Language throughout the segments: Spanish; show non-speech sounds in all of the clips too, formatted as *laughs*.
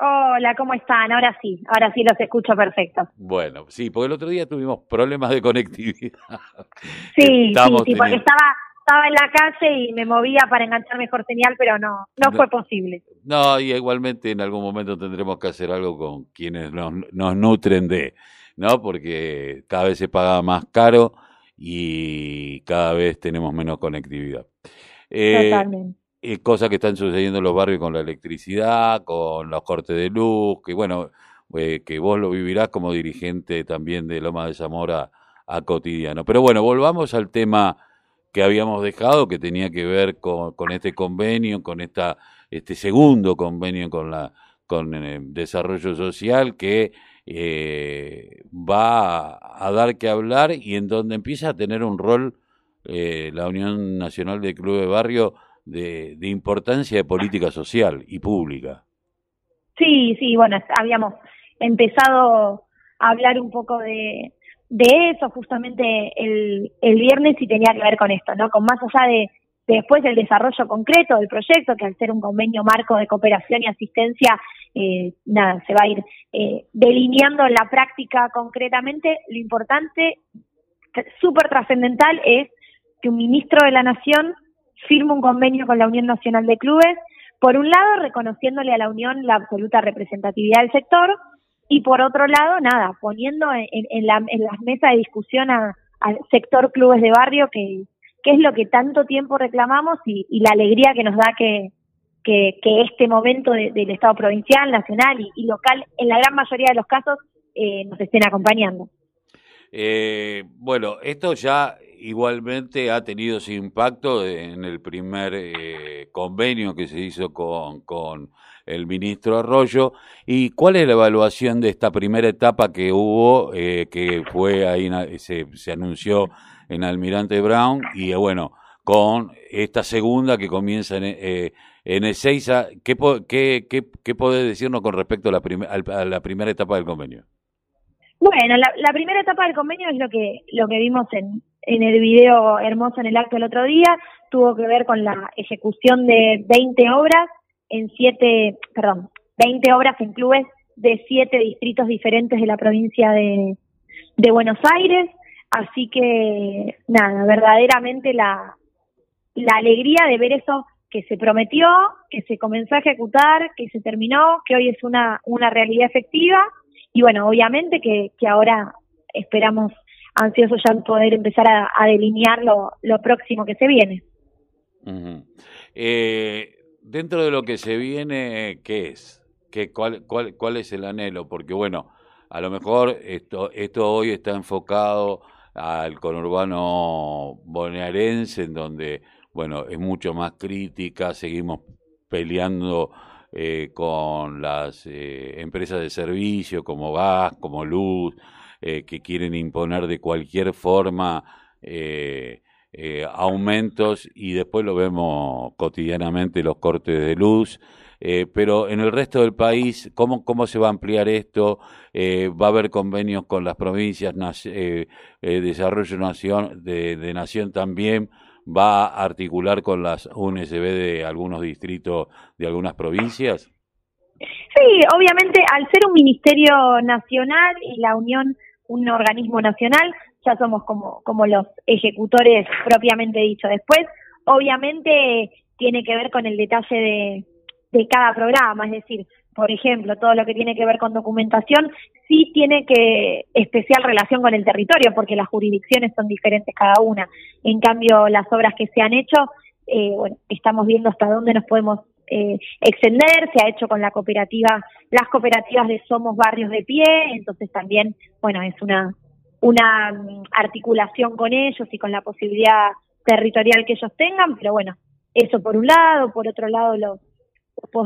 Hola, ¿cómo están? Ahora sí, ahora sí los escucho perfecto. Bueno, sí, porque el otro día tuvimos problemas de conectividad. *laughs* Sí, sí, sí, porque estaba, estaba en la calle y me movía para enganchar mejor señal, pero no, no, fue posible. No, y igualmente en algún momento tendremos que hacer algo con quienes nos, nos nutren de, ¿no? Porque cada vez se paga más caro y cada vez tenemos menos conectividad. Eh, Totalmente. Eh, cosas que están sucediendo en los barrios con la electricidad, con los cortes de luz, que bueno, eh, que vos lo vivirás como dirigente también de Loma de Zamora a cotidiano. Pero bueno, volvamos al tema que habíamos dejado, que tenía que ver con, con este convenio, con esta, este segundo convenio con la con el eh, desarrollo social que eh, va a, dar que hablar y en donde empieza a tener un rol eh, la Unión Nacional de Club de Barrio de, importancia de política social y pública. Sí, sí, bueno, habíamos empezado a hablar un poco de, de eso justamente el, el viernes y tenía que ver con esto, ¿no? Con más allá de, después del desarrollo concreto del proyecto, que al ser un convenio marco de cooperación y asistencia, eh, nada, se va a ir eh, delineando en la práctica concretamente. Lo importante, súper trascendental, es que un ministro de la Nación firma un convenio con la Unión Nacional de Clubes, por un lado reconociéndole a la Unión la absoluta representatividad del sector y por otro lado, nada, poniendo en, en, la, en las mesas de discusión al sector clubes de barrio, que, es lo que tanto tiempo reclamamos y, la alegría que nos da que, que, este momento del Estado provincial, nacional y, y, local, en la gran mayoría de los casos, eh, nos estén acompañando. Eh, bueno, esto ya igualmente ha tenido su impacto en el primer eh, convenio que se hizo con, con el ministro Arroyo. ¿Y cuál es la evaluación de esta primera etapa que hubo, eh, que fue ahí, se, se anunció en Almirante Brown? Y eh, bueno, con esta segunda que comienza en, eh, en Ezeiza, ¿qué, qué, qué, qué podés decirnos con respecto a la, a la primera etapa del convenio? Bueno, la, la, primera etapa del convenio es lo que lo que vimos en, en el video hermoso en el acto el otro día, tuvo que ver con la ejecución de 20 obras en siete, perdón, 20 obras en clubes de siete distritos diferentes de la provincia de, de Buenos Aires, así que nada, verdaderamente la, la alegría de ver eso que se prometió, que se comenzó a ejecutar, que se terminó, que hoy es una, una realidad efectiva y bueno, obviamente que, que ahora esperamos ansiosos ya poder empezar a, delinear lo, lo, próximo que se viene. eh, dentro de lo que se viene, ¿qué es? ¿Qué, cuál, cuál, ¿Cuál es el anhelo? Porque bueno, a lo mejor esto, esto hoy está enfocado al conurbano bonaerense, en donde, bueno, es mucho más crítica, seguimos peleando eh, con las eh, empresas de servicio como gas, como luz, eh, que quieren imponer de cualquier forma eh, eh, aumentos y después lo vemos cotidianamente los cortes de luz. Pero en el resto del país, ¿cómo, cómo se va a ampliar esto? ¿Va a haber convenios con las provincias? Desarrollo nación, de Nación también va a articular con las UNSB de algunos distritos de algunas provincias? Sí, obviamente al ser un ministerio nacional y la Unión un organismo nacional, ya somos como, como los ejecutores propiamente dicho. Después, obviamente, tiene que ver con el detalle de, de cada programa, es decir, por ejemplo, todo lo que tiene que ver con documentación, sí tiene que especial relación con el territorio, porque las jurisdicciones son diferentes cada una. En cambio, las obras que se han hecho, eh, bueno, estamos viendo hasta dónde nos podemos eh, extender, se ha hecho con la cooperativa, las cooperativas de Somos Barrios de Pie, entonces también, bueno, es una, una mm, articulación con ellos y con la posibilidad territorial que ellos tengan, pero bueno, eso por un lado, por otro lado los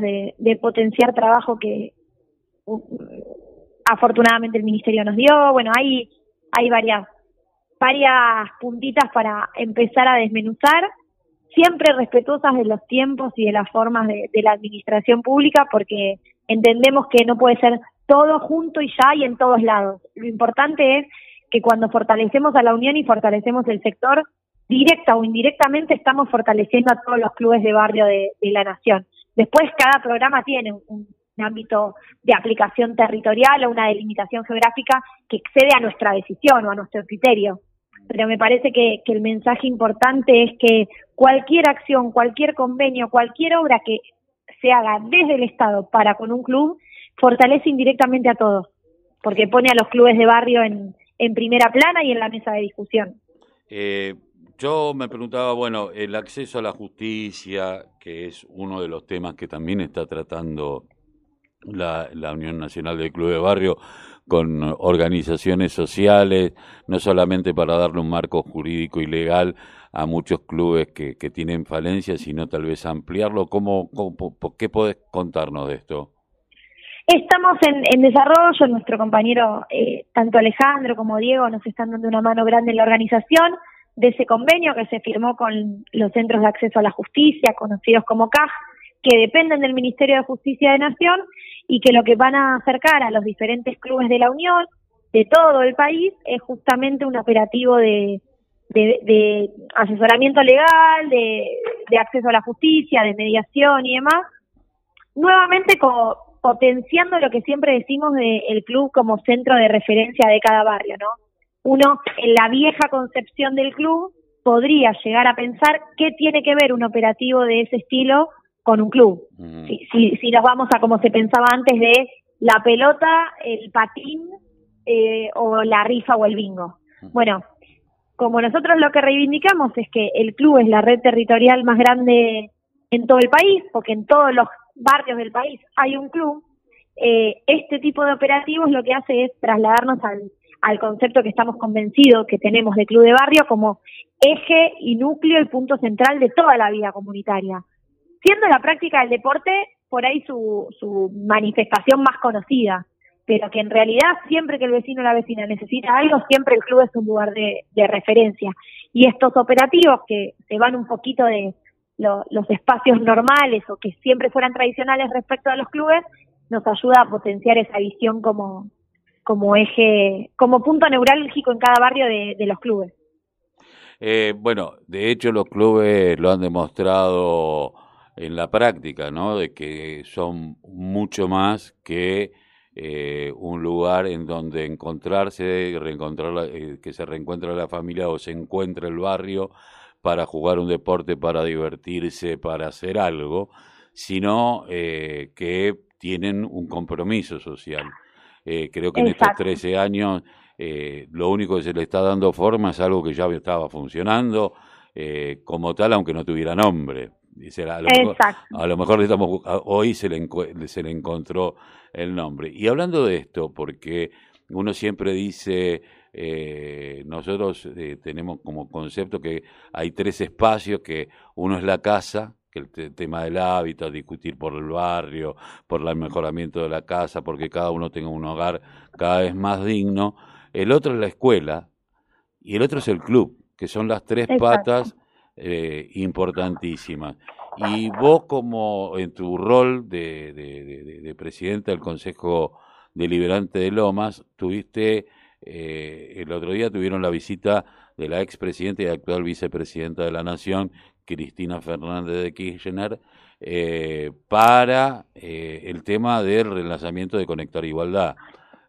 de, potenciar trabajo que afortunadamente el ministerio nos dio, bueno, hay, hay varias, varias puntitas para empezar a desmenuzar siempre respetuosas de los tiempos y de las formas de, la administración pública, porque entendemos que no puede ser todo junto y ya y en todos lados. Lo importante es que cuando fortalecemos a la Unión y fortalecemos el sector, directa o indirectamente estamos fortaleciendo a todos los clubes de barrio de la nación. Después cada programa tiene un, ámbito de aplicación territorial o una delimitación geográfica que excede a nuestra decisión o a nuestro criterio. Pero me parece que, el mensaje importante es que cualquier acción, cualquier convenio, cualquier obra que se haga desde el Estado para con un club, fortalece indirectamente a todos, porque pone a los clubes de barrio en, en primera plana y en la mesa de discusión. Eh, yo me preguntaba, bueno, el acceso a la justicia, que es uno de los temas que también está tratando la, la Unión Nacional del Club de Barrio con organizaciones sociales, no solamente para darle un marco jurídico y legal a muchos clubes que, que tienen falencias, sino tal vez ampliarlo. ¿Cómo, cómo, ¿Qué podés contarnos de esto? Estamos en, en desarrollo, nuestro compañero, eh, tanto Alejandro como Diego, nos están dando una mano grande en la organización de ese convenio que se firmó con los Centros de Acceso a la Justicia, conocidos como CAJ, que dependen del Ministerio de Justicia de Nación y que lo que van a acercar a los diferentes clubes de la Unión, de todo el país, es justamente un operativo de, de, de asesoramiento legal, de, acceso a la justicia, de mediación y demás, nuevamente co potenciando lo que siempre decimos del el club como centro de referencia de cada barrio, ¿no? Uno, en la vieja concepción del club, podría llegar a pensar qué tiene que ver un operativo de ese estilo con un club. Mm. Si, si, si, nos vamos a como se pensaba antes de la pelota, el patín eh, o la rifa o el bingo. Bueno, como nosotros lo que reivindicamos es que el club es la red territorial más grande en todo el país, porque en todos los barrios del país hay un club, eh, este tipo de operativos lo que hace es trasladarnos al, al concepto que estamos convencidos que tenemos de club de barrio como eje y núcleo y punto central de toda la vida comunitaria. Siendo la práctica del deporte por ahí su, su manifestación más conocida, pero que en realidad siempre que el vecino o la vecina necesita algo, siempre el club es un lugar de, de referencia. Y estos operativos que se van un poquito de, lo, los espacios normales o que siempre fueran tradicionales respecto a los clubes, nos ayuda a potenciar esa visión como, como eje, como punto neurálgico en cada barrio de, los clubes. Eh, bueno, de hecho los clubes lo han demostrado en la práctica, ¿no? De que son mucho más que eh, un lugar en donde encontrarse, reencontrar, eh, que se reencuentra la familia o se encuentra el barrio para jugar un deporte, para divertirse, para hacer algo, sino eh, que tienen un compromiso social. Eh, creo que en estos 13 años eh, lo único que se le está dando forma es algo que ya estaba funcionando eh, como tal, aunque no tuviera nombre. A lo, mejor, a lo mejor estamos, hoy se le, se le encontró el nombre. Y hablando de esto, porque uno siempre dice, eh, nosotros eh, tenemos como concepto que hay tres espacios, que uno es la casa, que el tema del hábitat, discutir por el barrio, por el mejoramiento de la casa, porque cada uno tenga un hogar cada vez más digno. El otro es la escuela y el otro es el club, que son las tres patas eh, importantísimas. Y vos como en tu rol de, de, de, de presidente del Consejo Deliberante de Lomas, tuviste eh, el otro día tuvieron la visita de la expresidenta y actual vicepresidenta de la Nación, Cristina Fernández de Kirchner, eh, para eh, el tema del relanzamiento de Conectar Igualdad.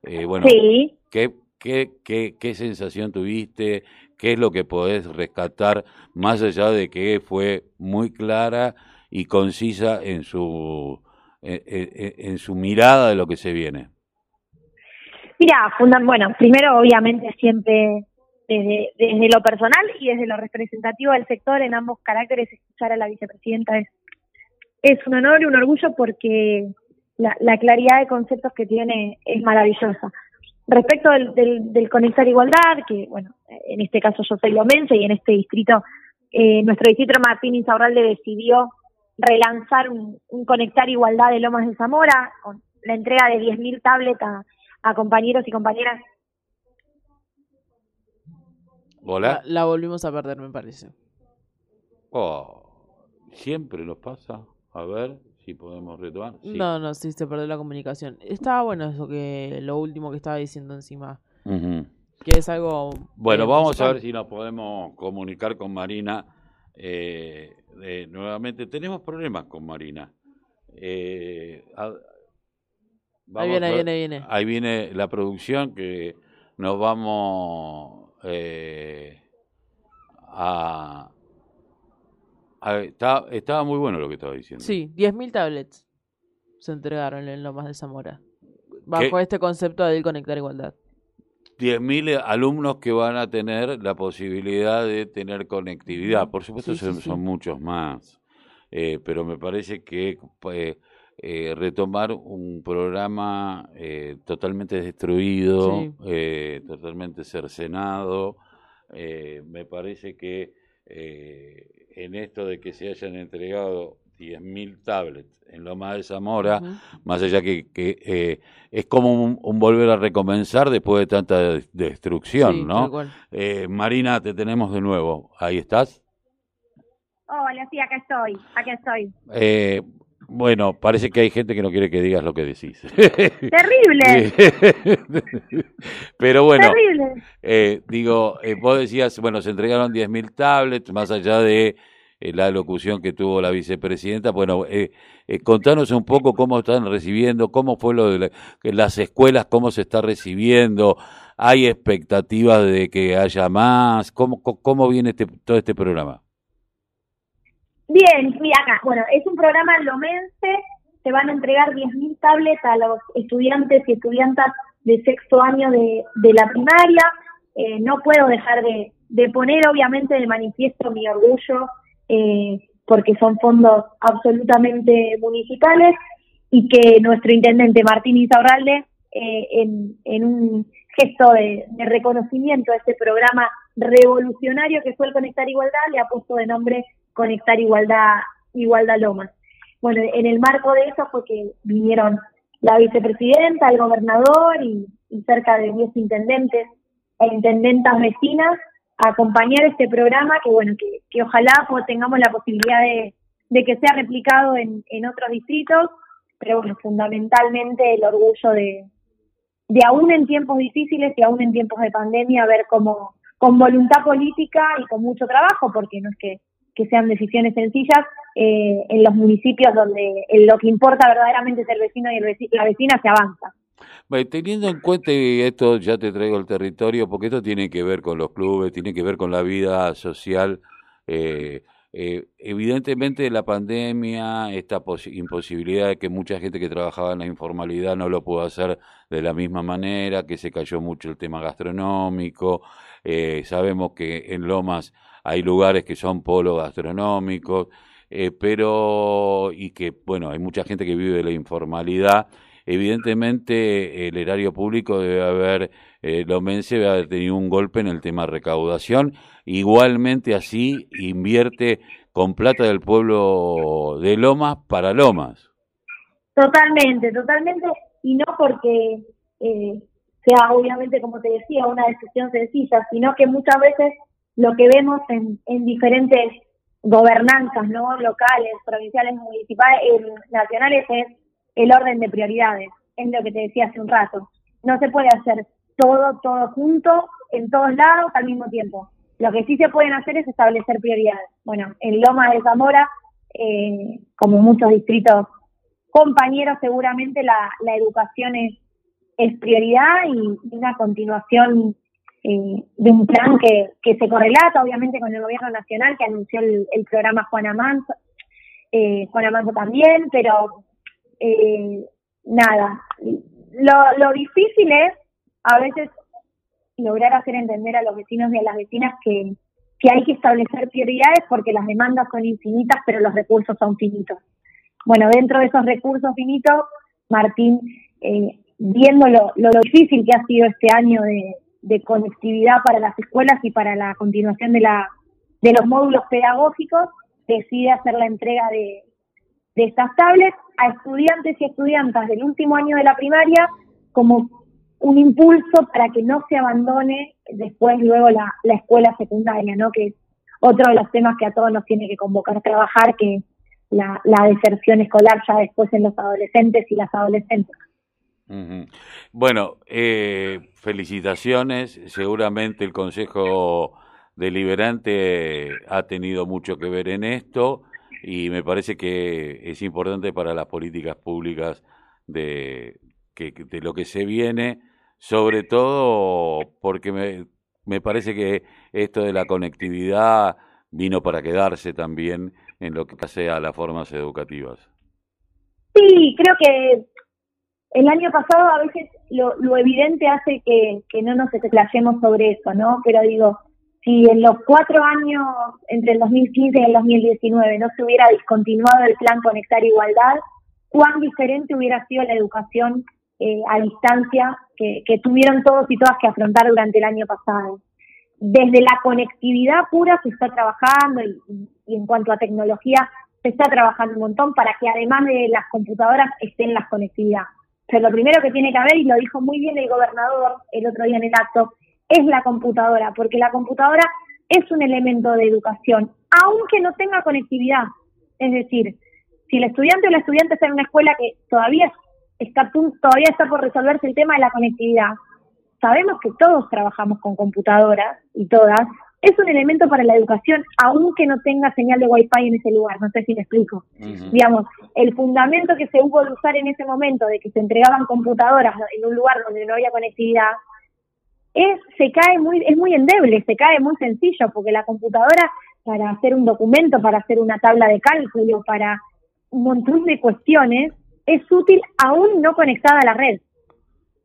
Eh, bueno, sí. ¿qué, qué, qué, ¿qué sensación tuviste? ¿Qué es lo que podés rescatar más allá de que fue muy clara y concisa en su, en, en, en su mirada de lo que se viene? Mira, bueno, primero obviamente siempre desde, desde lo personal y desde lo representativo del sector en ambos caracteres escuchar a la vicepresidenta es, un honor y un orgullo porque la, la claridad de conceptos que tiene es maravillosa. Respecto del, del, Conectar Igualdad, que bueno, en este caso yo soy lomense y en este distrito, eh, nuestro distrito Martín Insaurralde decidió relanzar un, Conectar Igualdad de Lomas de Zamora con la entrega de 10.000 tablets a a compañeros y compañeras. Hola. La, la, volvimos a perder, me parece. Oh, siempre nos pasa. A ver si podemos retomar. Sí. No, no, sí, se perdió la comunicación. Estaba bueno eso que lo último que estaba diciendo encima. Uh -huh. Que es algo. Bueno, vamos musical. a ver si nos podemos comunicar con Marina. Eh, nuevamente, tenemos problemas con Marina. Eh, ahí viene, ahí viene, viene. Ahí viene la producción que nos vamos eh, a, estaba muy bueno lo que estaba diciendo. Sí, 10.000 tablets se entregaron en Lomas de Zamora. Bajo este concepto de conectar igualdad. 10.000 alumnos que van a tener la posibilidad de tener conectividad. Por supuesto, son, muchos más. Eh, pero me parece que pues, eh, retomar un programa eh, totalmente destruido, totalmente cercenado, me parece que en esto de que se hayan entregado 10.000 tablets en Loma de Zamora, más allá que, que eh, es como un, volver a recomenzar después de tanta destrucción, ¿no? Eh, Marina, te tenemos de nuevo. ¿Ahí estás? Hola, sí, acá estoy, acá estoy. Eh, bueno, parece que hay gente que no quiere que digas lo que decís. Terrible. *laughs* Pero bueno, eh, digo, eh, vos decías, bueno, se entregaron 10.000 tablets, más allá de eh, la locución que tuvo la vicepresidenta. Bueno, eh, contanos un poco cómo están recibiendo, cómo fue lo de las escuelas, cómo se está recibiendo. ¿Hay expectativas de que haya más? ¿Cómo, cómo viene este, todo este programa? Bien, mira acá, bueno, es un programa lomense, se van a entregar 10.000 tablets a los estudiantes y estudiantas de sexto año de, la primaria. Eh, no puedo dejar de, poner, obviamente, de manifiesto mi orgullo, eh, porque son fondos absolutamente municipales y que nuestro intendente Martín Isaurralde, eh, en, en un gesto de, de, reconocimiento a este programa revolucionario que fue el Conectar Igualdad, le ha puesto de nombre conectar igualdad, igualdad Lomas. Bueno, en el marco de eso fue que vinieron la vicepresidenta, el gobernador y, cerca de 10 intendentes e intendentas vecinas a acompañar este programa que bueno, que, ojalá pues, tengamos la posibilidad de, que sea replicado en, en otros distritos, pero bueno, fundamentalmente el orgullo de, de aún en tiempos difíciles y aún en tiempos de pandemia, ver cómo con voluntad política y con mucho trabajo, porque no es que que sean decisiones sencillas eh, en los municipios donde lo que importa verdaderamente es el vecino y el la vecina se avanza. teniendo en cuenta, esto ya te traigo el territorio, porque esto tiene que ver con los clubes, tiene que ver con la vida social. Eh, eh, evidentemente la pandemia, esta imposibilidad de que mucha gente que trabajaba en la informalidad no lo pudo hacer de la misma manera, que se cayó mucho el tema gastronómico, sabemos que en Lomas hay lugares que son polos gastronómicos, eh, pero y que, bueno, hay mucha gente que vive de la informalidad. Evidentemente, el erario público debe haber, eh, Lomense debe haber tenido un golpe en el tema recaudación. Igualmente, así invierte con plata del pueblo de Lomas para Lomas. Totalmente, totalmente, y no porque eh, sea obviamente, como te decía, una decisión sencilla, sino que muchas veces lo que vemos en, en diferentes gobernanzas, ¿no? Locales, provinciales, municipales, eh, nacionales, es el orden de prioridades. Es lo que te decía hace un rato. No se puede hacer todo, todo junto, en todos lados, al mismo tiempo. Lo que sí se pueden hacer es establecer prioridades. Bueno, en Loma de Zamora, eh, como muchos distritos compañeros, seguramente la, la educación es, es prioridad y una continuación eh, de un plan que, que se correlata obviamente con el gobierno nacional que anunció el, programa Juan Amanso, eh, Juan Amanso también, pero eh, nada, lo, lo difícil es a veces lograr hacer entender a los vecinos y a las vecinas que, que hay que establecer prioridades porque las demandas son infinitas, pero los recursos son finitos. Bueno, dentro de esos recursos finitos, Martín, eh, viendo lo, difícil que ha sido este año de, de conectividad para las escuelas y para la continuación de, la, de los módulos pedagógicos, decide hacer la entrega de, de estas tablets a estudiantes y estudiantas del último año de la primaria como un impulso para que no se abandone después luego la, la escuela secundaria, ¿no? que es otro de los temas que a todos nos tiene que convocar a trabajar, que la, la deserción escolar ya después en los adolescentes y las adolescentes. Bueno, eh, felicitaciones. Seguramente el Consejo Deliberante ha tenido mucho que ver en esto y me parece que es importante para las políticas públicas de que, de lo que se viene, sobre todo porque me, me parece que esto de la conectividad vino para quedarse también en lo que sea las formas educativas. Sí, creo que el año pasado a veces lo, lo evidente hace que, que no nos explayemos sobre eso, ¿no? Pero digo, si en los cuatro años entre el 2015 y el 2019 no se hubiera discontinuado el plan Conectar Igualdad, cuán diferente hubiera sido la educación eh, a distancia que, tuvieron todos y todas que afrontar durante el año pasado. Desde la conectividad pura se está trabajando y, y en cuanto a tecnología se está trabajando un montón para que además de las computadoras estén las conectividad. Pero lo primero que tiene que haber, y lo dijo muy bien el gobernador el otro día en el acto, es la computadora, porque la computadora es un elemento de educación, aunque no tenga conectividad. Es decir, si el estudiante o la estudiante está en una escuela que todavía está, todavía está por resolverse el tema de la conectividad, sabemos que todos trabajamos con computadoras y todas, es un elemento para la educación, aunque no tenga señal de wifi en ese lugar, no sé si me explico. Digamos, el fundamento que se hubo de usar en ese momento, de que se entregaban computadoras en un lugar donde no había conectividad, es, se cae muy, es muy endeble, se cae muy sencillo, porque la computadora para hacer un documento, para hacer una tabla de cálculo, para un montón de cuestiones, es útil aún no conectada a la red.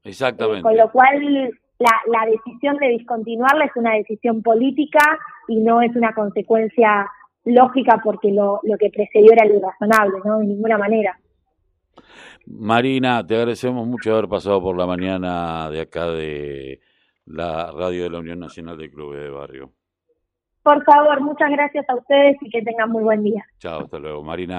Exactamente. con lo cual, la, la decisión de discontinuarla es una decisión política y no es una consecuencia lógica porque lo, lo que precedió era lo razonable, ¿no? De ninguna manera. Marina, te agradecemos mucho haber pasado por la mañana de acá de la radio de la Unión Nacional de Clubes de Barrio. Por favor, muchas gracias a ustedes y que tengan muy buen día. Chao, hasta luego. Marina.